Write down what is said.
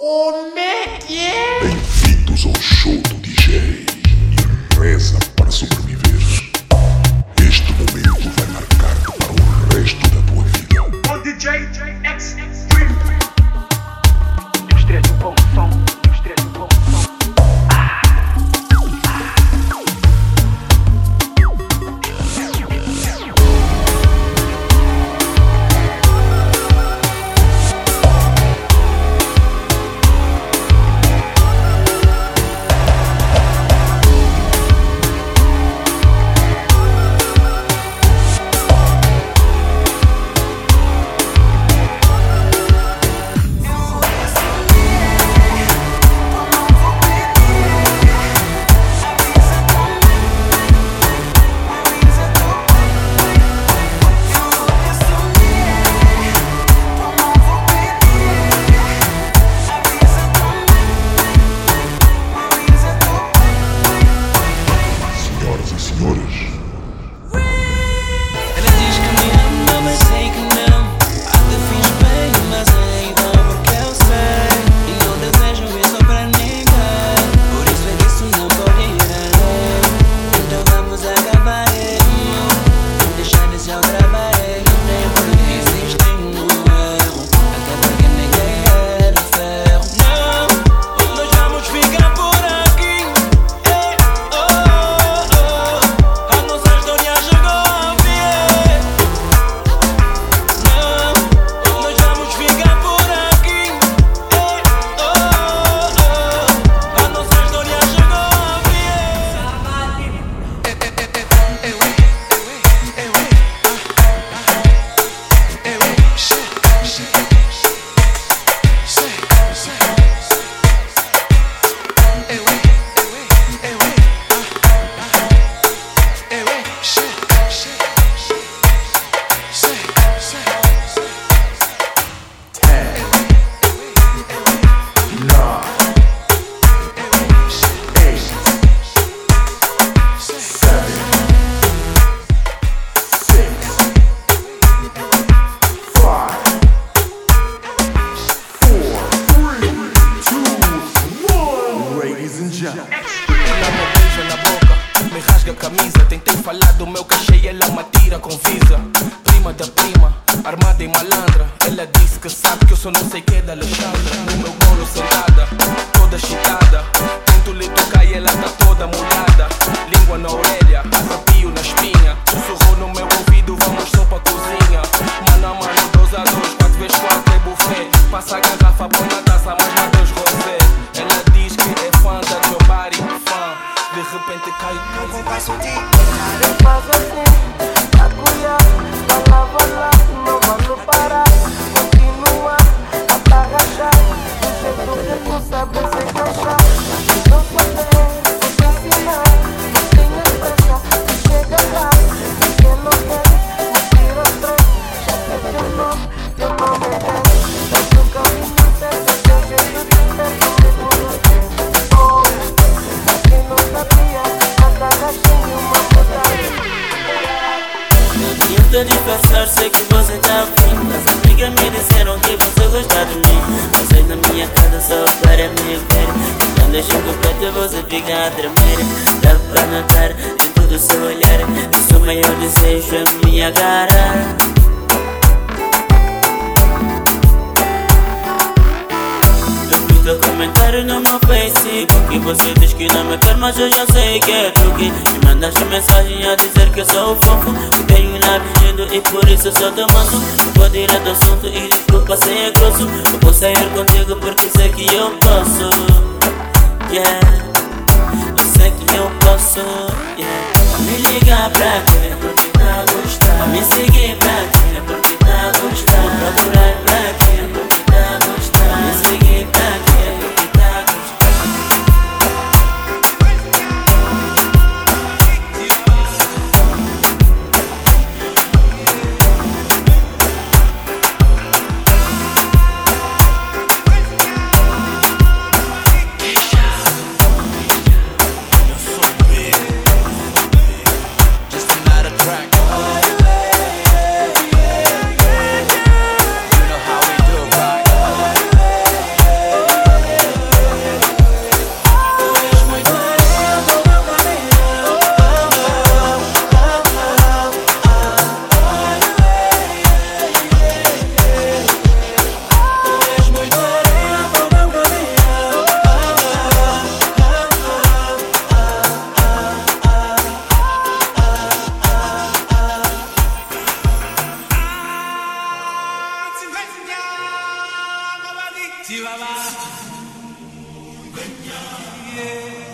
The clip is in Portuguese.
Como é que é? Bem-vindos ao show do DJ e reza para sobreviver. Ela me beija na boca, me rasga a camisa. Tentei falar do meu cachê e ela me tira com visa. Prima da prima, armada e malandra. Ela disse que sabe que eu sou não sei que da Alexandra. Só para me ver. Quando eu chego perto você fica a tremer. Dá pra notar em todo o seu olhar. Que seu maior desejo é me agarrar Facebook Você diz que não me quer, mas eu já sei que é truque Me mandaste mensagem a dizer que eu sou fofo. Que tenho lábios lindo e por isso sou teu manso. Vou direto ao assunto e desculpa se é grosso. Eu vou sair contigo porque sei que eu posso. Yeah. Eu sei que eu posso Yeah. Me ligar pra quê? Porque tá a gostar Me seguir pra quê? Porque tá a Yeah.